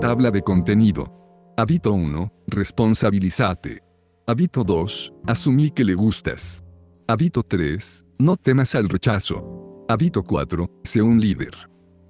Tabla de contenido. Hábito 1. Responsabilízate. Hábito 2. Asumí que le gustas. Hábito 3. No temas al rechazo. Hábito 4. Sé un líder.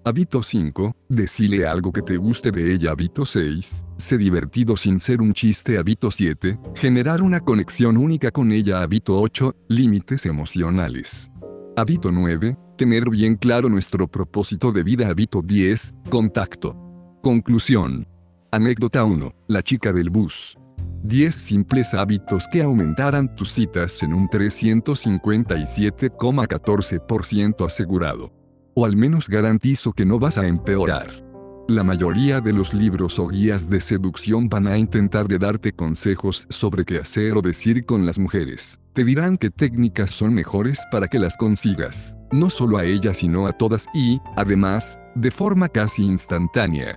Hábito 5. Decile algo que te guste de ella. Hábito 6. Sé divertido sin ser un chiste. Hábito 7. Generar una conexión única con ella. Hábito 8. Límites emocionales. Hábito 9. Tener bien claro nuestro propósito de vida. Hábito 10. Contacto. Conclusión. Anécdota 1. La chica del bus. 10 simples hábitos que aumentarán tus citas en un 357,14% asegurado o al menos garantizo que no vas a empeorar. La mayoría de los libros o guías de seducción van a intentar de darte consejos sobre qué hacer o decir con las mujeres. Te dirán qué técnicas son mejores para que las consigas, no solo a ellas sino a todas y, además, de forma casi instantánea.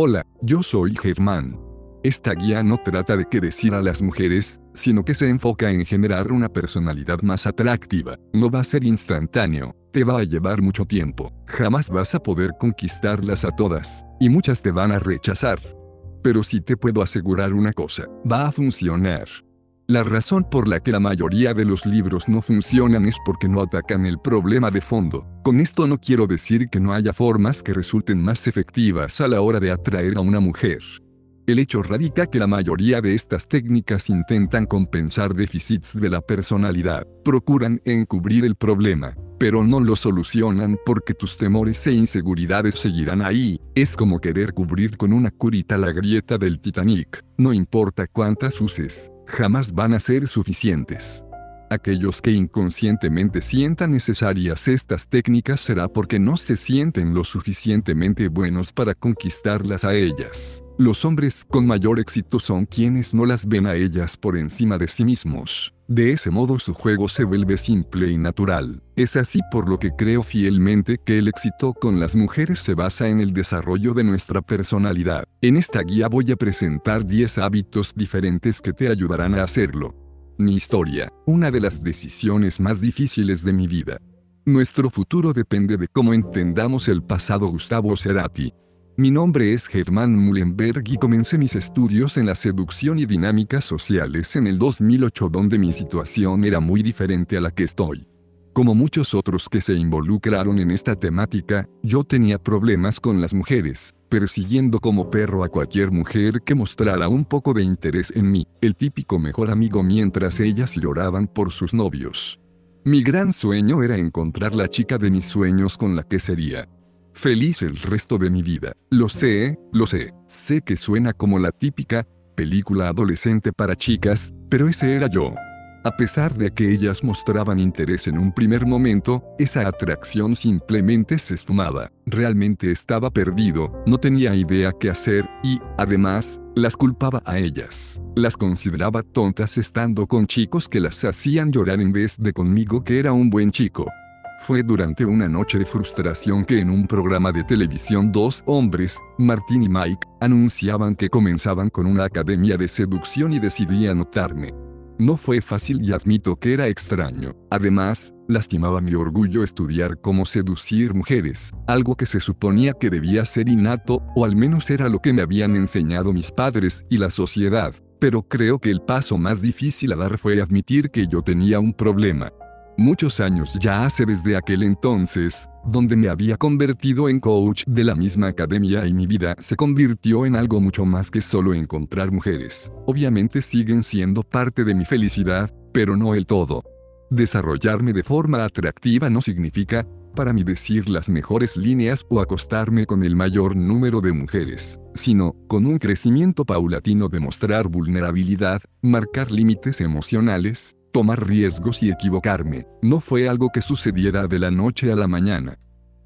Hola, yo soy Germán. Esta guía no trata de qué decir a las mujeres, sino que se enfoca en generar una personalidad más atractiva. No va a ser instantáneo, te va a llevar mucho tiempo. Jamás vas a poder conquistarlas a todas, y muchas te van a rechazar. Pero sí te puedo asegurar una cosa, va a funcionar. La razón por la que la mayoría de los libros no funcionan es porque no atacan el problema de fondo. Con esto no quiero decir que no haya formas que resulten más efectivas a la hora de atraer a una mujer. El hecho radica que la mayoría de estas técnicas intentan compensar déficits de la personalidad, procuran encubrir el problema, pero no lo solucionan porque tus temores e inseguridades seguirán ahí. Es como querer cubrir con una curita la grieta del Titanic. No importa cuántas uses, jamás van a ser suficientes. Aquellos que inconscientemente sientan necesarias estas técnicas será porque no se sienten lo suficientemente buenos para conquistarlas a ellas. Los hombres con mayor éxito son quienes no las ven a ellas por encima de sí mismos. De ese modo su juego se vuelve simple y natural. Es así por lo que creo fielmente que el éxito con las mujeres se basa en el desarrollo de nuestra personalidad. En esta guía voy a presentar 10 hábitos diferentes que te ayudarán a hacerlo. Mi historia, una de las decisiones más difíciles de mi vida. Nuestro futuro depende de cómo entendamos el pasado Gustavo Cerati. Mi nombre es Germán Mullenberg y comencé mis estudios en la seducción y dinámicas sociales en el 2008 donde mi situación era muy diferente a la que estoy. Como muchos otros que se involucraron en esta temática, yo tenía problemas con las mujeres, persiguiendo como perro a cualquier mujer que mostrara un poco de interés en mí, el típico mejor amigo mientras ellas lloraban por sus novios. Mi gran sueño era encontrar la chica de mis sueños con la que sería feliz el resto de mi vida. Lo sé, lo sé, sé que suena como la típica película adolescente para chicas, pero ese era yo. A pesar de que ellas mostraban interés en un primer momento, esa atracción simplemente se esfumaba. Realmente estaba perdido, no tenía idea qué hacer, y, además, las culpaba a ellas. Las consideraba tontas estando con chicos que las hacían llorar en vez de conmigo que era un buen chico. Fue durante una noche de frustración que en un programa de televisión dos hombres, Martín y Mike, anunciaban que comenzaban con una academia de seducción y decidí anotarme. No fue fácil y admito que era extraño. Además, lastimaba mi orgullo estudiar cómo seducir mujeres, algo que se suponía que debía ser innato, o al menos era lo que me habían enseñado mis padres y la sociedad. Pero creo que el paso más difícil a dar fue admitir que yo tenía un problema. Muchos años ya hace desde aquel entonces, donde me había convertido en coach de la misma academia y mi vida se convirtió en algo mucho más que solo encontrar mujeres. Obviamente siguen siendo parte de mi felicidad, pero no el todo. Desarrollarme de forma atractiva no significa, para mí decir las mejores líneas o acostarme con el mayor número de mujeres, sino, con un crecimiento paulatino de mostrar vulnerabilidad, marcar límites emocionales, tomar riesgos y equivocarme. No fue algo que sucediera de la noche a la mañana.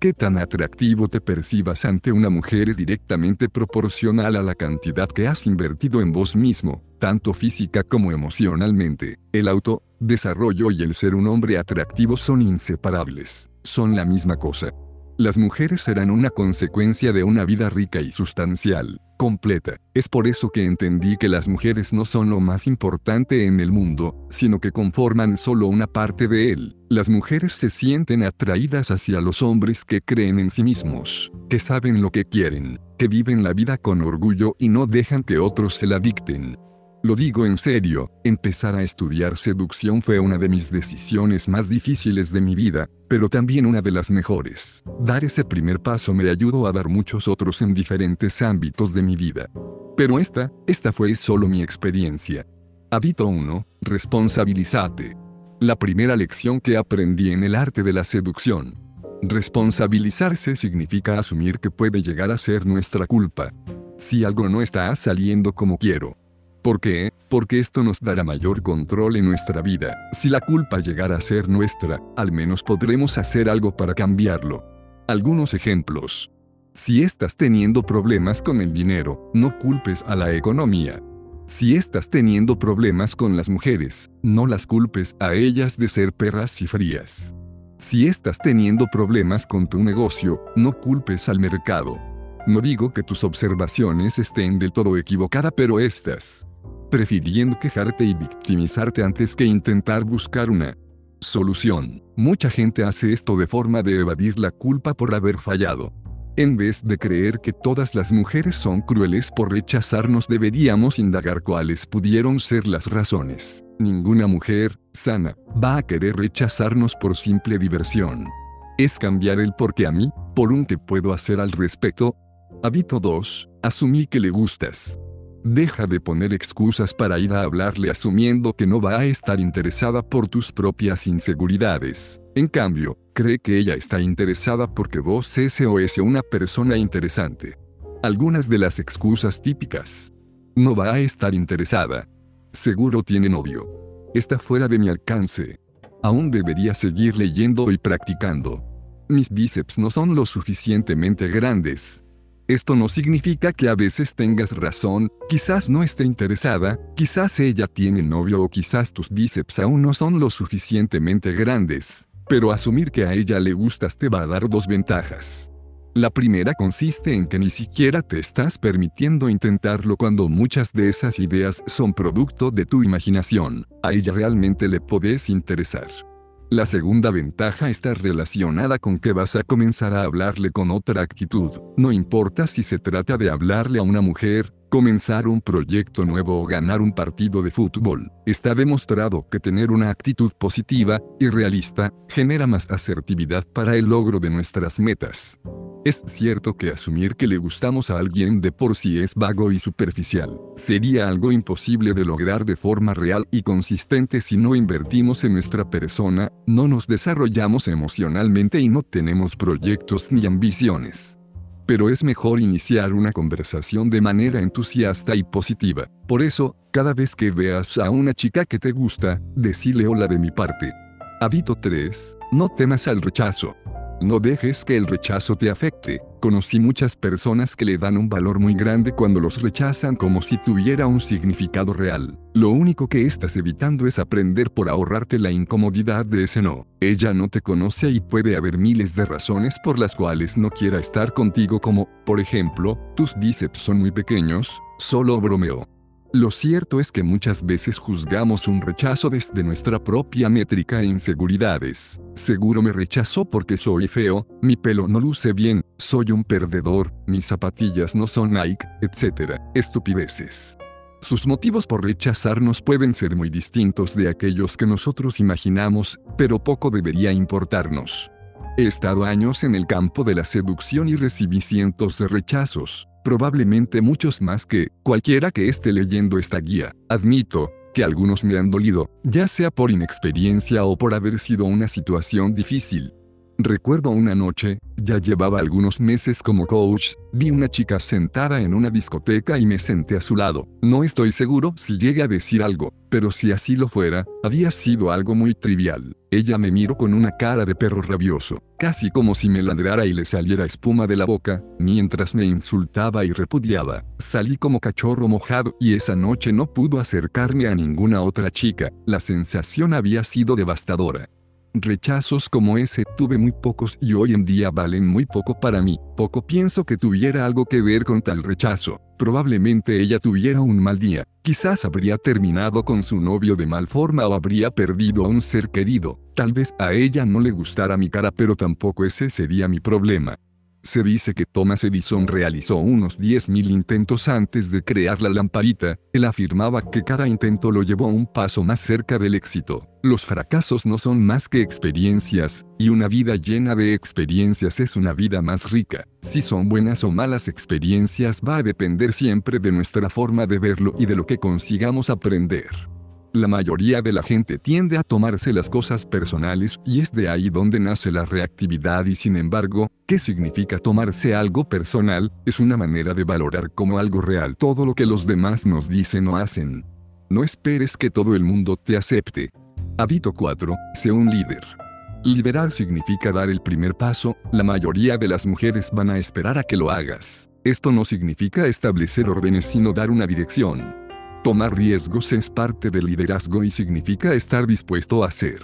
Qué tan atractivo te percibas ante una mujer es directamente proporcional a la cantidad que has invertido en vos mismo, tanto física como emocionalmente. El auto, desarrollo y el ser un hombre atractivo son inseparables, son la misma cosa. Las mujeres serán una consecuencia de una vida rica y sustancial, completa. Es por eso que entendí que las mujeres no son lo más importante en el mundo, sino que conforman solo una parte de él. Las mujeres se sienten atraídas hacia los hombres que creen en sí mismos, que saben lo que quieren, que viven la vida con orgullo y no dejan que otros se la dicten. Lo digo en serio, empezar a estudiar seducción fue una de mis decisiones más difíciles de mi vida, pero también una de las mejores. Dar ese primer paso me ayudó a dar muchos otros en diferentes ámbitos de mi vida. Pero esta, esta fue solo mi experiencia. Hábito 1. Responsabilízate. La primera lección que aprendí en el arte de la seducción. Responsabilizarse significa asumir que puede llegar a ser nuestra culpa. Si algo no está saliendo como quiero, ¿Por qué? Porque esto nos dará mayor control en nuestra vida. Si la culpa llegara a ser nuestra, al menos podremos hacer algo para cambiarlo. Algunos ejemplos. Si estás teniendo problemas con el dinero, no culpes a la economía. Si estás teniendo problemas con las mujeres, no las culpes a ellas de ser perras y frías. Si estás teniendo problemas con tu negocio, no culpes al mercado. No digo que tus observaciones estén del todo equivocadas, pero estas prefiriendo quejarte y victimizarte antes que intentar buscar una solución. Mucha gente hace esto de forma de evadir la culpa por haber fallado. En vez de creer que todas las mujeres son crueles por rechazarnos, deberíamos indagar cuáles pudieron ser las razones. Ninguna mujer, sana, va a querer rechazarnos por simple diversión. Es cambiar el por qué a mí, por un que puedo hacer al respecto. Hábito 2. Asumí que le gustas. Deja de poner excusas para ir a hablarle asumiendo que no va a estar interesada por tus propias inseguridades. En cambio, cree que ella está interesada porque vos es o es una persona interesante. Algunas de las excusas típicas. No va a estar interesada. Seguro tiene novio. Está fuera de mi alcance. Aún debería seguir leyendo y practicando. Mis bíceps no son lo suficientemente grandes. Esto no significa que a veces tengas razón, quizás no esté interesada, quizás ella tiene novio o quizás tus bíceps aún no son lo suficientemente grandes. Pero asumir que a ella le gustas te va a dar dos ventajas. La primera consiste en que ni siquiera te estás permitiendo intentarlo cuando muchas de esas ideas son producto de tu imaginación. A ella realmente le podés interesar. La segunda ventaja está relacionada con que vas a comenzar a hablarle con otra actitud. No importa si se trata de hablarle a una mujer, comenzar un proyecto nuevo o ganar un partido de fútbol. Está demostrado que tener una actitud positiva y realista genera más asertividad para el logro de nuestras metas. Es cierto que asumir que le gustamos a alguien de por sí es vago y superficial. Sería algo imposible de lograr de forma real y consistente si no invertimos en nuestra persona, no nos desarrollamos emocionalmente y no tenemos proyectos ni ambiciones. Pero es mejor iniciar una conversación de manera entusiasta y positiva. Por eso, cada vez que veas a una chica que te gusta, decile hola de mi parte. Hábito 3. No temas al rechazo. No dejes que el rechazo te afecte. Conocí muchas personas que le dan un valor muy grande cuando los rechazan como si tuviera un significado real. Lo único que estás evitando es aprender por ahorrarte la incomodidad de ese no. Ella no te conoce y puede haber miles de razones por las cuales no quiera estar contigo como, por ejemplo, tus bíceps son muy pequeños, solo bromeo. Lo cierto es que muchas veces juzgamos un rechazo desde nuestra propia métrica e inseguridades. Seguro me rechazó porque soy feo, mi pelo no luce bien, soy un perdedor, mis zapatillas no son Nike, etc. Estupideces. Sus motivos por rechazarnos pueden ser muy distintos de aquellos que nosotros imaginamos, pero poco debería importarnos. He estado años en el campo de la seducción y recibí cientos de rechazos probablemente muchos más que cualquiera que esté leyendo esta guía. Admito que algunos me han dolido, ya sea por inexperiencia o por haber sido una situación difícil. Recuerdo una noche, ya llevaba algunos meses como coach, vi una chica sentada en una discoteca y me senté a su lado. No estoy seguro si llegué a decir algo, pero si así lo fuera, había sido algo muy trivial. Ella me miró con una cara de perro rabioso, casi como si me ladrara y le saliera espuma de la boca, mientras me insultaba y repudiaba. Salí como cachorro mojado y esa noche no pudo acercarme a ninguna otra chica. La sensación había sido devastadora. Rechazos como ese tuve muy pocos y hoy en día valen muy poco para mí. Poco pienso que tuviera algo que ver con tal rechazo. Probablemente ella tuviera un mal día. Quizás habría terminado con su novio de mal forma o habría perdido a un ser querido. Tal vez a ella no le gustara mi cara pero tampoco ese sería mi problema. Se dice que Thomas Edison realizó unos 10.000 intentos antes de crear la lamparita, él afirmaba que cada intento lo llevó un paso más cerca del éxito. Los fracasos no son más que experiencias, y una vida llena de experiencias es una vida más rica. Si son buenas o malas experiencias va a depender siempre de nuestra forma de verlo y de lo que consigamos aprender. La mayoría de la gente tiende a tomarse las cosas personales y es de ahí donde nace la reactividad y sin embargo, ¿qué significa tomarse algo personal? Es una manera de valorar como algo real todo lo que los demás nos dicen o hacen. No esperes que todo el mundo te acepte. Hábito 4. Sé un líder. Liderar significa dar el primer paso, la mayoría de las mujeres van a esperar a que lo hagas. Esto no significa establecer órdenes sino dar una dirección. Tomar riesgos es parte del liderazgo y significa estar dispuesto a ser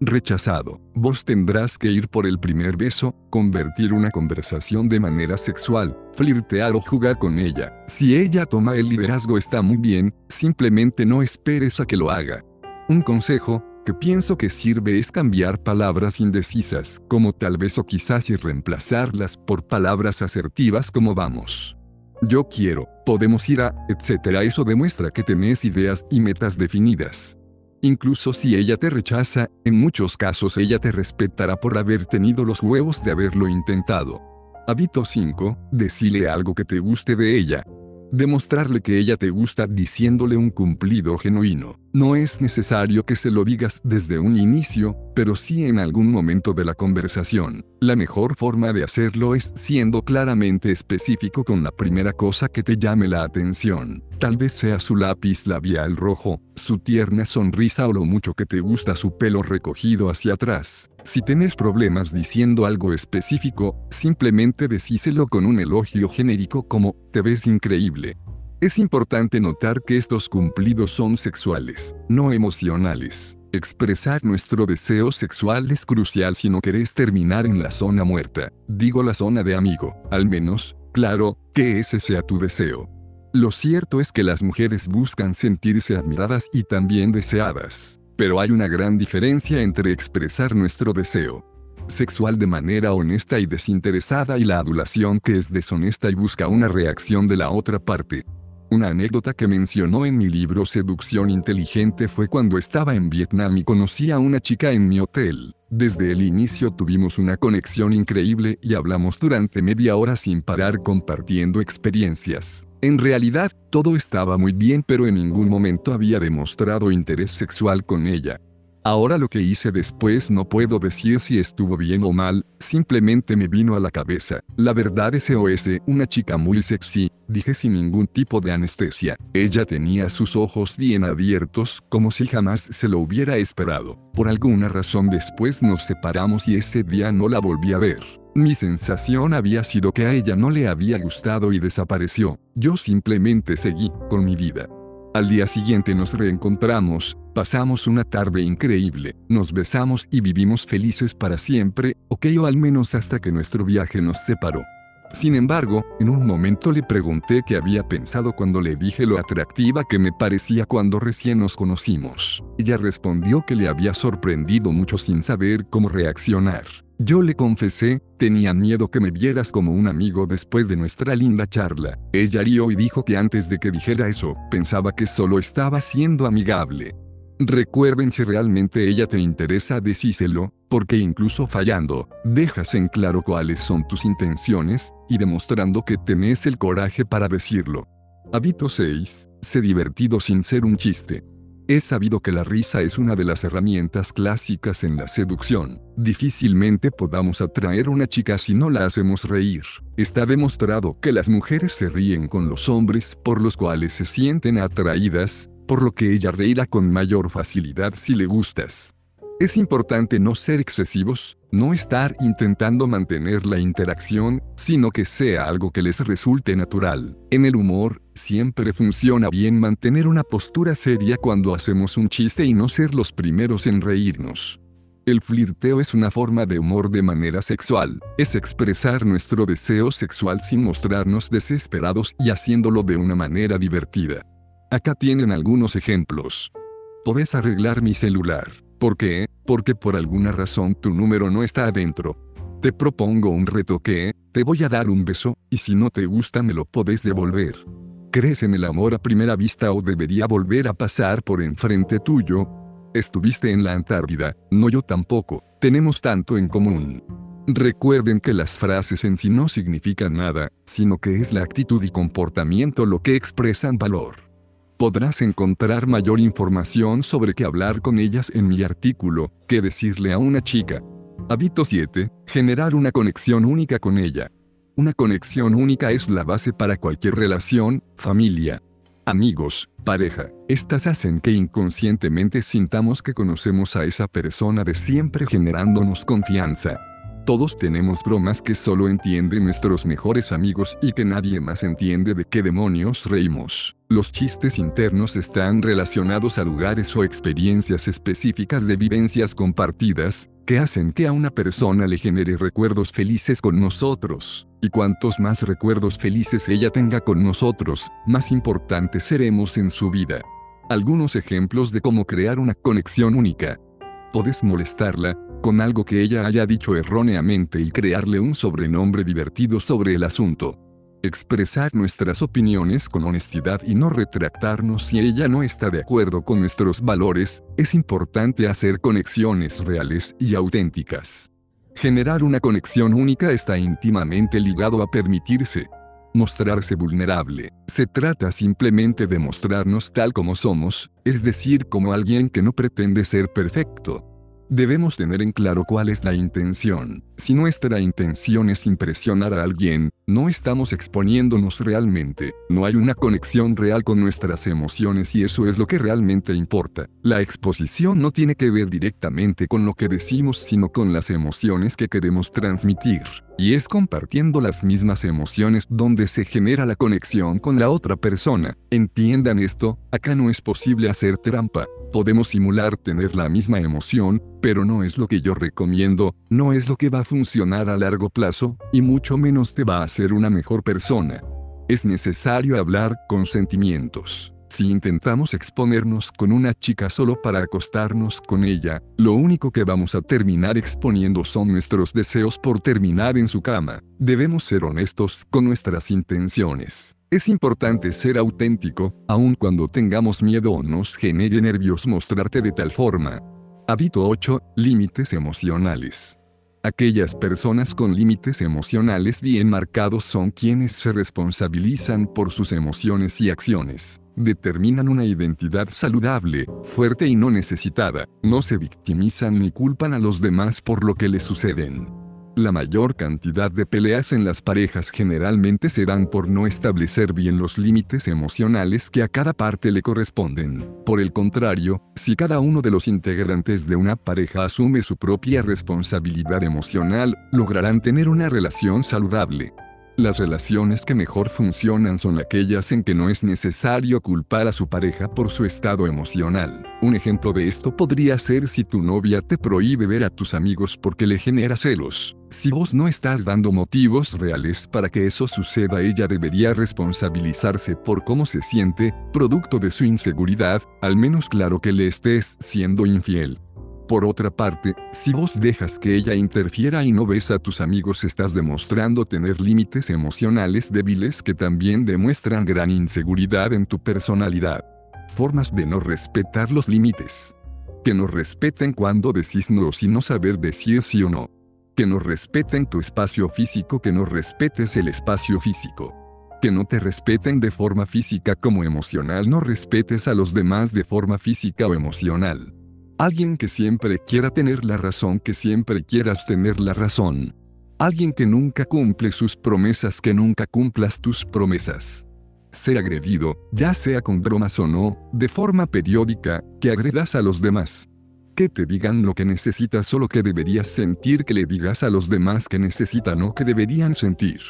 rechazado. Vos tendrás que ir por el primer beso, convertir una conversación de manera sexual, flirtear o jugar con ella. Si ella toma el liderazgo está muy bien, simplemente no esperes a que lo haga. Un consejo, que pienso que sirve es cambiar palabras indecisas como tal vez o quizás y reemplazarlas por palabras asertivas como vamos yo quiero, podemos ir a, etc. Eso demuestra que tenés ideas y metas definidas. Incluso si ella te rechaza, en muchos casos ella te respetará por haber tenido los huevos de haberlo intentado. Hábito 5. Decile algo que te guste de ella. Demostrarle que ella te gusta diciéndole un cumplido genuino. No es necesario que se lo digas desde un inicio, pero sí en algún momento de la conversación. La mejor forma de hacerlo es siendo claramente específico con la primera cosa que te llame la atención. Tal vez sea su lápiz labial rojo, su tierna sonrisa o lo mucho que te gusta su pelo recogido hacia atrás. Si tenés problemas diciendo algo específico, simplemente decíselo con un elogio genérico como, te ves increíble. Es importante notar que estos cumplidos son sexuales, no emocionales. Expresar nuestro deseo sexual es crucial si no querés terminar en la zona muerta, digo la zona de amigo, al menos, claro, que ese sea tu deseo. Lo cierto es que las mujeres buscan sentirse admiradas y también deseadas, pero hay una gran diferencia entre expresar nuestro deseo sexual de manera honesta y desinteresada y la adulación que es deshonesta y busca una reacción de la otra parte. Una anécdota que mencionó en mi libro Seducción Inteligente fue cuando estaba en Vietnam y conocí a una chica en mi hotel. Desde el inicio tuvimos una conexión increíble y hablamos durante media hora sin parar compartiendo experiencias. En realidad, todo estaba muy bien pero en ningún momento había demostrado interés sexual con ella. Ahora lo que hice después no puedo decir si estuvo bien o mal, simplemente me vino a la cabeza. La verdad es OS, una chica muy sexy, dije sin ningún tipo de anestesia. Ella tenía sus ojos bien abiertos, como si jamás se lo hubiera esperado. Por alguna razón después nos separamos y ese día no la volví a ver. Mi sensación había sido que a ella no le había gustado y desapareció. Yo simplemente seguí con mi vida. Al día siguiente nos reencontramos, pasamos una tarde increíble, nos besamos y vivimos felices para siempre, ok o al menos hasta que nuestro viaje nos separó. Sin embargo, en un momento le pregunté qué había pensado cuando le dije lo atractiva que me parecía cuando recién nos conocimos. Ella respondió que le había sorprendido mucho sin saber cómo reaccionar. Yo le confesé, tenía miedo que me vieras como un amigo después de nuestra linda charla. Ella rió y dijo que antes de que dijera eso, pensaba que solo estaba siendo amigable. Recuerden si realmente ella te interesa decíselo, porque incluso fallando, dejas en claro cuáles son tus intenciones, y demostrando que tenés el coraje para decirlo. Hábito 6. Sé divertido sin ser un chiste. Es sabido que la risa es una de las herramientas clásicas en la seducción. Difícilmente podamos atraer a una chica si no la hacemos reír. Está demostrado que las mujeres se ríen con los hombres por los cuales se sienten atraídas, por lo que ella reirá con mayor facilidad si le gustas. Es importante no ser excesivos, no estar intentando mantener la interacción, sino que sea algo que les resulte natural. En el humor, siempre funciona bien mantener una postura seria cuando hacemos un chiste y no ser los primeros en reírnos. El flirteo es una forma de humor de manera sexual, es expresar nuestro deseo sexual sin mostrarnos desesperados y haciéndolo de una manera divertida. Acá tienen algunos ejemplos. Podés arreglar mi celular. ¿Por qué? Porque por alguna razón tu número no está adentro. Te propongo un reto que, Te voy a dar un beso, y si no te gusta me lo podés devolver. ¿Crees en el amor a primera vista o debería volver a pasar por enfrente tuyo? Estuviste en la Antártida, no yo tampoco, tenemos tanto en común. Recuerden que las frases en sí no significan nada, sino que es la actitud y comportamiento lo que expresan valor. Podrás encontrar mayor información sobre qué hablar con ellas en mi artículo, qué decirle a una chica. Hábito 7. Generar una conexión única con ella. Una conexión única es la base para cualquier relación, familia, amigos, pareja. Estas hacen que inconscientemente sintamos que conocemos a esa persona de siempre generándonos confianza. Todos tenemos bromas que solo entienden nuestros mejores amigos y que nadie más entiende de qué demonios reímos. Los chistes internos están relacionados a lugares o experiencias específicas de vivencias compartidas, que hacen que a una persona le genere recuerdos felices con nosotros. Y cuantos más recuerdos felices ella tenga con nosotros, más importantes seremos en su vida. Algunos ejemplos de cómo crear una conexión única. Podés molestarla, con algo que ella haya dicho erróneamente y crearle un sobrenombre divertido sobre el asunto. Expresar nuestras opiniones con honestidad y no retractarnos si ella no está de acuerdo con nuestros valores, es importante hacer conexiones reales y auténticas. Generar una conexión única está íntimamente ligado a permitirse mostrarse vulnerable. Se trata simplemente de mostrarnos tal como somos, es decir, como alguien que no pretende ser perfecto, Debemos tener en claro cuál es la intención. Si nuestra intención es impresionar a alguien, no estamos exponiéndonos realmente, no hay una conexión real con nuestras emociones y eso es lo que realmente importa. La exposición no tiene que ver directamente con lo que decimos sino con las emociones que queremos transmitir. Y es compartiendo las mismas emociones donde se genera la conexión con la otra persona. Entiendan esto, acá no es posible hacer trampa. Podemos simular tener la misma emoción, pero no es lo que yo recomiendo, no es lo que va a funcionar a largo plazo, y mucho menos te va a hacer una mejor persona. Es necesario hablar con sentimientos. Si intentamos exponernos con una chica solo para acostarnos con ella, lo único que vamos a terminar exponiendo son nuestros deseos por terminar en su cama. Debemos ser honestos con nuestras intenciones. Es importante ser auténtico, aun cuando tengamos miedo o nos genere nervios mostrarte de tal forma. Hábito 8. Límites emocionales. Aquellas personas con límites emocionales bien marcados son quienes se responsabilizan por sus emociones y acciones. Determinan una identidad saludable, fuerte y no necesitada. No se victimizan ni culpan a los demás por lo que les suceden. La mayor cantidad de peleas en las parejas generalmente se dan por no establecer bien los límites emocionales que a cada parte le corresponden. Por el contrario, si cada uno de los integrantes de una pareja asume su propia responsabilidad emocional, lograrán tener una relación saludable. Las relaciones que mejor funcionan son aquellas en que no es necesario culpar a su pareja por su estado emocional. Un ejemplo de esto podría ser si tu novia te prohíbe ver a tus amigos porque le genera celos. Si vos no estás dando motivos reales para que eso suceda, ella debería responsabilizarse por cómo se siente, producto de su inseguridad, al menos claro que le estés siendo infiel. Por otra parte, si vos dejas que ella interfiera y no ves a tus amigos estás demostrando tener límites emocionales débiles que también demuestran gran inseguridad en tu personalidad. Formas de no respetar los límites. Que no respeten cuando decís no sin no saber decir sí o no. Que no respeten tu espacio físico, que no respetes el espacio físico que no te respeten de forma física como emocional, no respetes a los demás de forma física o emocional. Alguien que siempre quiera tener la razón, que siempre quieras tener la razón. Alguien que nunca cumple sus promesas, que nunca cumplas tus promesas. Ser agredido, ya sea con bromas o no, de forma periódica, que agredas a los demás. Que te digan lo que necesitas o lo que deberías sentir, que le digas a los demás que necesitan o que deberían sentir.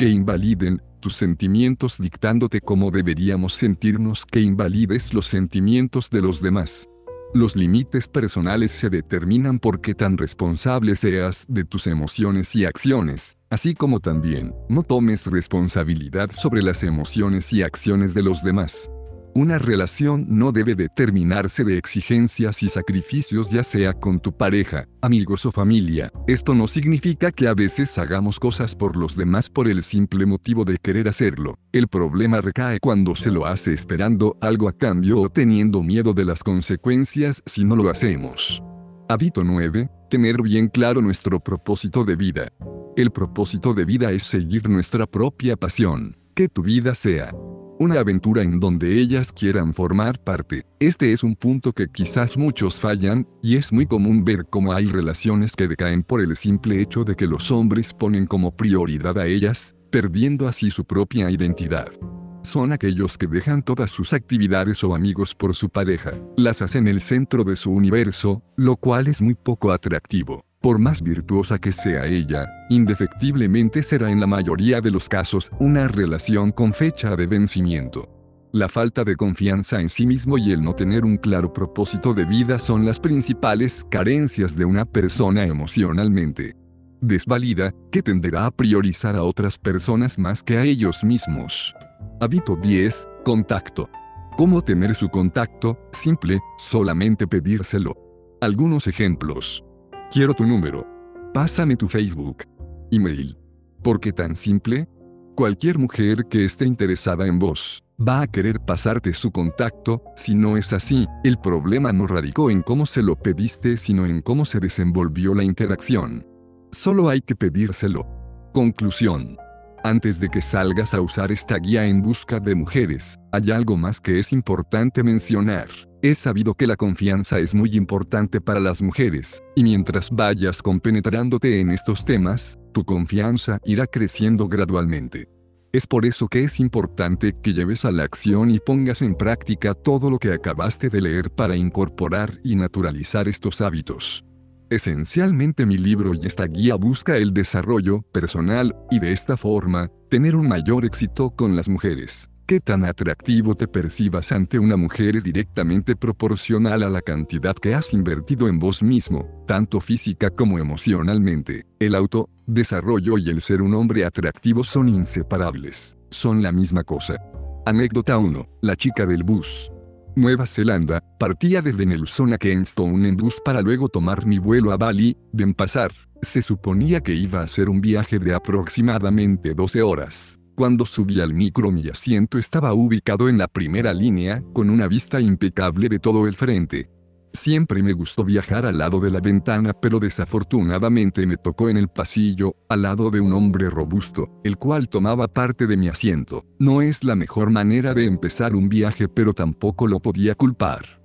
Que invaliden tus sentimientos dictándote cómo deberíamos sentirnos, que invalides los sentimientos de los demás los límites personales se determinan por qué tan responsable seas de tus emociones y acciones, así como también, no tomes responsabilidad sobre las emociones y acciones de los demás. Una relación no debe determinarse de exigencias y sacrificios ya sea con tu pareja, amigos o familia. Esto no significa que a veces hagamos cosas por los demás por el simple motivo de querer hacerlo. El problema recae cuando se lo hace esperando algo a cambio o teniendo miedo de las consecuencias si no lo hacemos. Hábito 9. Tener bien claro nuestro propósito de vida. El propósito de vida es seguir nuestra propia pasión. Que tu vida sea una aventura en donde ellas quieran formar parte. Este es un punto que quizás muchos fallan, y es muy común ver cómo hay relaciones que decaen por el simple hecho de que los hombres ponen como prioridad a ellas, perdiendo así su propia identidad. Son aquellos que dejan todas sus actividades o amigos por su pareja, las hacen el centro de su universo, lo cual es muy poco atractivo. Por más virtuosa que sea ella, indefectiblemente será en la mayoría de los casos una relación con fecha de vencimiento. La falta de confianza en sí mismo y el no tener un claro propósito de vida son las principales carencias de una persona emocionalmente desvalida, que tenderá a priorizar a otras personas más que a ellos mismos. Hábito 10. Contacto. ¿Cómo tener su contacto? Simple, solamente pedírselo. Algunos ejemplos. Quiero tu número. Pásame tu Facebook. Email. ¿Por qué tan simple? Cualquier mujer que esté interesada en vos, va a querer pasarte su contacto, si no es así, el problema no radicó en cómo se lo pediste sino en cómo se desenvolvió la interacción. Solo hay que pedírselo. Conclusión. Antes de que salgas a usar esta guía en busca de mujeres, hay algo más que es importante mencionar. Es sabido que la confianza es muy importante para las mujeres, y mientras vayas compenetrándote en estos temas, tu confianza irá creciendo gradualmente. Es por eso que es importante que lleves a la acción y pongas en práctica todo lo que acabaste de leer para incorporar y naturalizar estos hábitos. Esencialmente mi libro y esta guía busca el desarrollo personal y de esta forma, tener un mayor éxito con las mujeres. Qué tan atractivo te percibas ante una mujer es directamente proporcional a la cantidad que has invertido en vos mismo, tanto física como emocionalmente. El auto, desarrollo y el ser un hombre atractivo son inseparables. Son la misma cosa. Anécdota 1. La chica del bus. Nueva Zelanda, partía desde Nelson a Kingston en bus para luego tomar mi vuelo a Bali, de pasar. Se suponía que iba a ser un viaje de aproximadamente 12 horas. Cuando subí al micro mi asiento estaba ubicado en la primera línea, con una vista impecable de todo el frente. Siempre me gustó viajar al lado de la ventana, pero desafortunadamente me tocó en el pasillo, al lado de un hombre robusto, el cual tomaba parte de mi asiento. No es la mejor manera de empezar un viaje, pero tampoco lo podía culpar.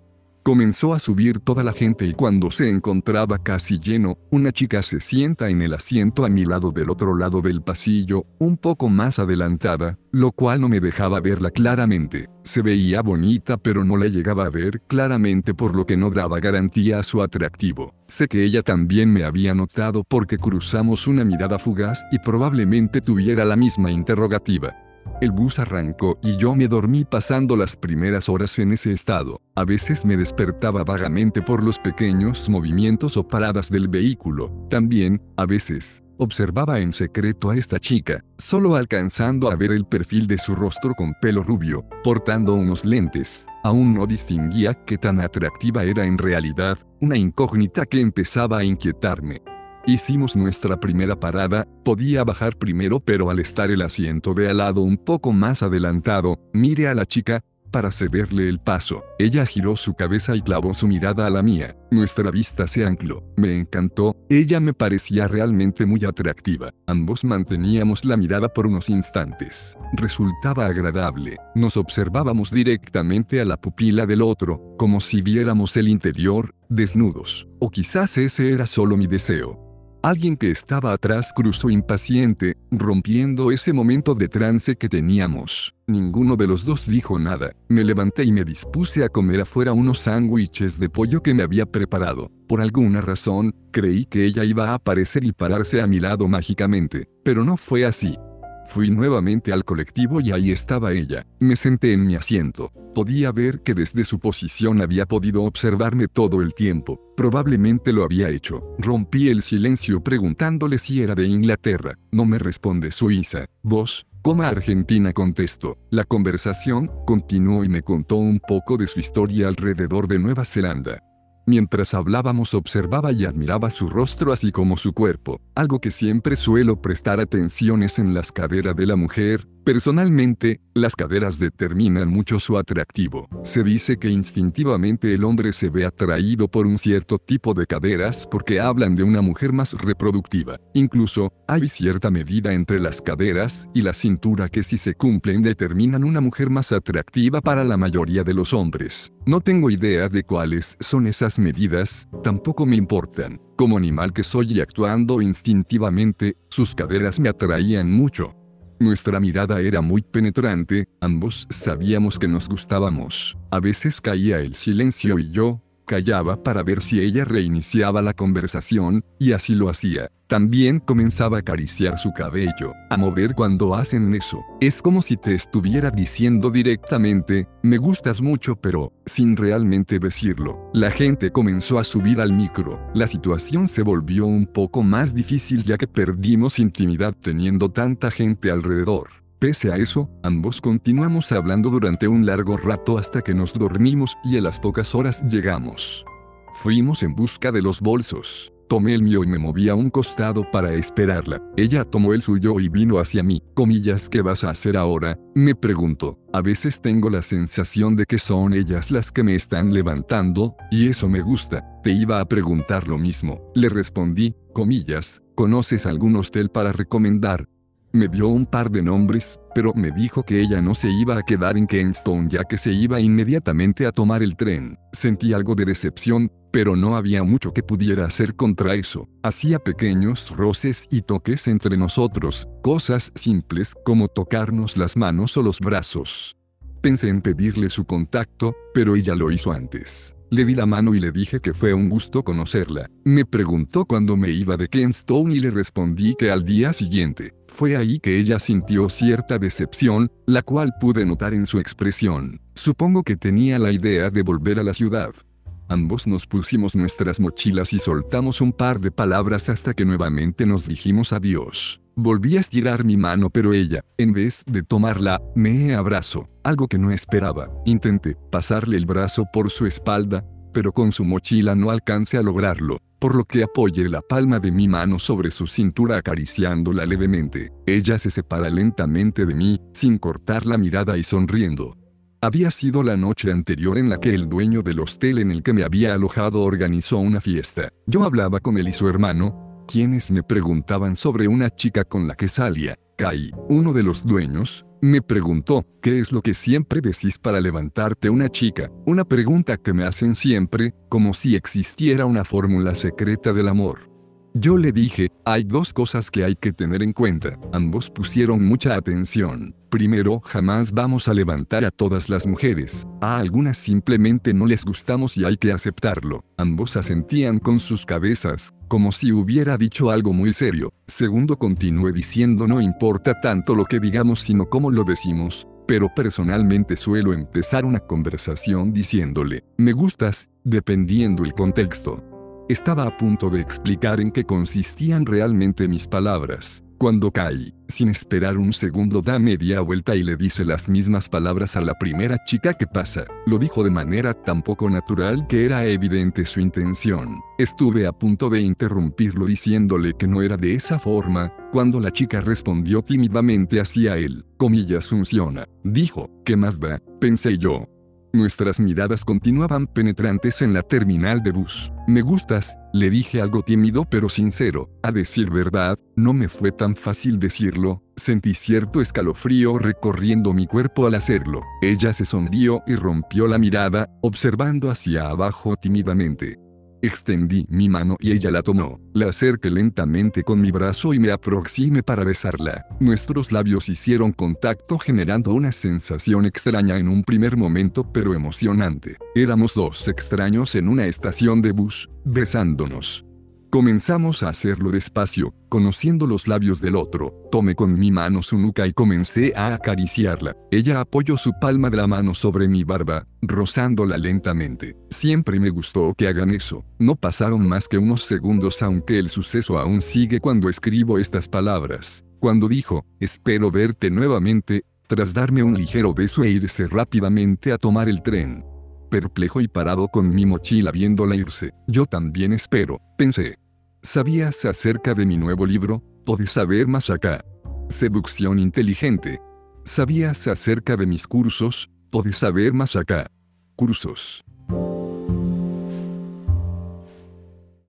Comenzó a subir toda la gente y cuando se encontraba casi lleno, una chica se sienta en el asiento a mi lado del otro lado del pasillo, un poco más adelantada, lo cual no me dejaba verla claramente. Se veía bonita pero no la llegaba a ver claramente por lo que no daba garantía a su atractivo. Sé que ella también me había notado porque cruzamos una mirada fugaz y probablemente tuviera la misma interrogativa. El bus arrancó y yo me dormí pasando las primeras horas en ese estado. A veces me despertaba vagamente por los pequeños movimientos o paradas del vehículo. También, a veces, observaba en secreto a esta chica, solo alcanzando a ver el perfil de su rostro con pelo rubio, portando unos lentes. Aún no distinguía qué tan atractiva era en realidad, una incógnita que empezaba a inquietarme. Hicimos nuestra primera parada, podía bajar primero pero al estar el asiento de al lado un poco más adelantado, mire a la chica, para cederle el paso. Ella giró su cabeza y clavó su mirada a la mía. Nuestra vista se ancló. Me encantó, ella me parecía realmente muy atractiva. Ambos manteníamos la mirada por unos instantes. Resultaba agradable. Nos observábamos directamente a la pupila del otro, como si viéramos el interior, desnudos. O quizás ese era solo mi deseo. Alguien que estaba atrás cruzó impaciente, rompiendo ese momento de trance que teníamos. Ninguno de los dos dijo nada. Me levanté y me dispuse a comer afuera unos sándwiches de pollo que me había preparado. Por alguna razón, creí que ella iba a aparecer y pararse a mi lado mágicamente, pero no fue así. Fui nuevamente al colectivo y ahí estaba ella. Me senté en mi asiento. Podía ver que desde su posición había podido observarme todo el tiempo. Probablemente lo había hecho. Rompí el silencio preguntándole si era de Inglaterra. No me responde Suiza. ¿Vos? Coma Argentina contestó. La conversación continuó y me contó un poco de su historia alrededor de Nueva Zelanda. Mientras hablábamos observaba y admiraba su rostro así como su cuerpo. Algo que siempre suelo prestar atención es en las caderas de la mujer, Personalmente, las caderas determinan mucho su atractivo. Se dice que instintivamente el hombre se ve atraído por un cierto tipo de caderas porque hablan de una mujer más reproductiva. Incluso, hay cierta medida entre las caderas y la cintura que si se cumplen determinan una mujer más atractiva para la mayoría de los hombres. No tengo idea de cuáles son esas medidas, tampoco me importan. Como animal que soy y actuando instintivamente, sus caderas me atraían mucho. Nuestra mirada era muy penetrante, ambos sabíamos que nos gustábamos. A veces caía el silencio y yo, callaba para ver si ella reiniciaba la conversación, y así lo hacía. También comenzaba a acariciar su cabello, a mover cuando hacen eso. Es como si te estuviera diciendo directamente, me gustas mucho pero, sin realmente decirlo. La gente comenzó a subir al micro. La situación se volvió un poco más difícil ya que perdimos intimidad teniendo tanta gente alrededor. Pese a eso, ambos continuamos hablando durante un largo rato hasta que nos dormimos y a las pocas horas llegamos. Fuimos en busca de los bolsos. Tomé el mío y me moví a un costado para esperarla. Ella tomó el suyo y vino hacia mí. Comillas, ¿qué vas a hacer ahora? Me preguntó. A veces tengo la sensación de que son ellas las que me están levantando, y eso me gusta. Te iba a preguntar lo mismo. Le respondí, comillas, ¿conoces algún hostel para recomendar? Me dio un par de nombres, pero me dijo que ella no se iba a quedar en Kenston ya que se iba inmediatamente a tomar el tren. Sentí algo de decepción, pero no había mucho que pudiera hacer contra eso. Hacía pequeños roces y toques entre nosotros, cosas simples como tocarnos las manos o los brazos. Pensé en pedirle su contacto, pero ella lo hizo antes. Le di la mano y le dije que fue un gusto conocerla. Me preguntó cuándo me iba de Kenston y le respondí que al día siguiente. Fue ahí que ella sintió cierta decepción, la cual pude notar en su expresión. Supongo que tenía la idea de volver a la ciudad. Ambos nos pusimos nuestras mochilas y soltamos un par de palabras hasta que nuevamente nos dijimos adiós. Volví a estirar mi mano pero ella, en vez de tomarla, me abrazó, algo que no esperaba. Intenté pasarle el brazo por su espalda, pero con su mochila no alcancé a lograrlo, por lo que apoyé la palma de mi mano sobre su cintura acariciándola levemente. Ella se separa lentamente de mí, sin cortar la mirada y sonriendo. Había sido la noche anterior en la que el dueño del hostel en el que me había alojado organizó una fiesta. Yo hablaba con él y su hermano, quienes me preguntaban sobre una chica con la que salía. Kai, uno de los dueños, me preguntó, ¿qué es lo que siempre decís para levantarte una chica? Una pregunta que me hacen siempre, como si existiera una fórmula secreta del amor. Yo le dije, hay dos cosas que hay que tener en cuenta. Ambos pusieron mucha atención. Primero, jamás vamos a levantar a todas las mujeres. A algunas simplemente no les gustamos y hay que aceptarlo. Ambos asentían con sus cabezas, como si hubiera dicho algo muy serio. Segundo, continué diciendo no importa tanto lo que digamos sino cómo lo decimos. Pero personalmente suelo empezar una conversación diciéndole, me gustas, dependiendo el contexto. Estaba a punto de explicar en qué consistían realmente mis palabras, cuando Kai, sin esperar un segundo, da media vuelta y le dice las mismas palabras a la primera chica que pasa. Lo dijo de manera tan poco natural que era evidente su intención. Estuve a punto de interrumpirlo diciéndole que no era de esa forma, cuando la chica respondió tímidamente hacia él. Comillas funciona. Dijo, ¿qué más da? Pensé yo. Nuestras miradas continuaban penetrantes en la terminal de bus. Me gustas, le dije algo tímido pero sincero. A decir verdad, no me fue tan fácil decirlo, sentí cierto escalofrío recorriendo mi cuerpo al hacerlo. Ella se sonrió y rompió la mirada, observando hacia abajo tímidamente. Extendí mi mano y ella la tomó. La acerqué lentamente con mi brazo y me aproximé para besarla. Nuestros labios hicieron contacto generando una sensación extraña en un primer momento pero emocionante. Éramos dos extraños en una estación de bus, besándonos. Comenzamos a hacerlo despacio, conociendo los labios del otro. Tomé con mi mano su nuca y comencé a acariciarla. Ella apoyó su palma de la mano sobre mi barba, rozándola lentamente. Siempre me gustó que hagan eso. No pasaron más que unos segundos aunque el suceso aún sigue cuando escribo estas palabras. Cuando dijo, espero verte nuevamente, tras darme un ligero beso e irse rápidamente a tomar el tren. Perplejo y parado con mi mochila viéndola irse, yo también espero, pensé. ¿Sabías acerca de mi nuevo libro? Podés saber más acá. Seducción inteligente. ¿Sabías acerca de mis cursos? Podés saber más acá. Cursos.